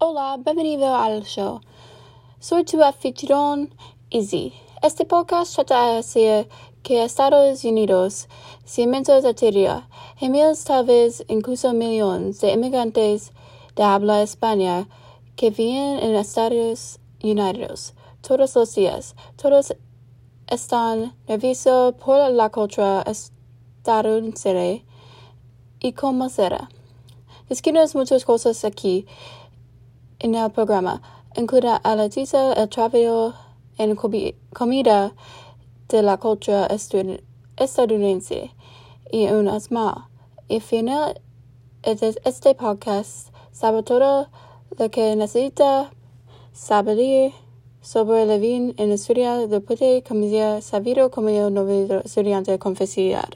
Hola, bienvenido al show. Soy tu anfitrión, Izzy. Este podcast trata hacia que Estados Unidos, cimientos de tierra, miles tal vez incluso millones de inmigrantes de habla española que viven en Estados Unidos todos los días. Todos están nerviosos por la cultura estadounidense y cómo será. Discutimos muchas cosas aquí en el programa, incluida la tiza, el trabajo en comida de la cultura estadounidense y unas más. Y final de este podcast sabe todo lo que necesita saber sobre la vida en historia de puede comenzar sabido como el nuevo estudiante con facilidad.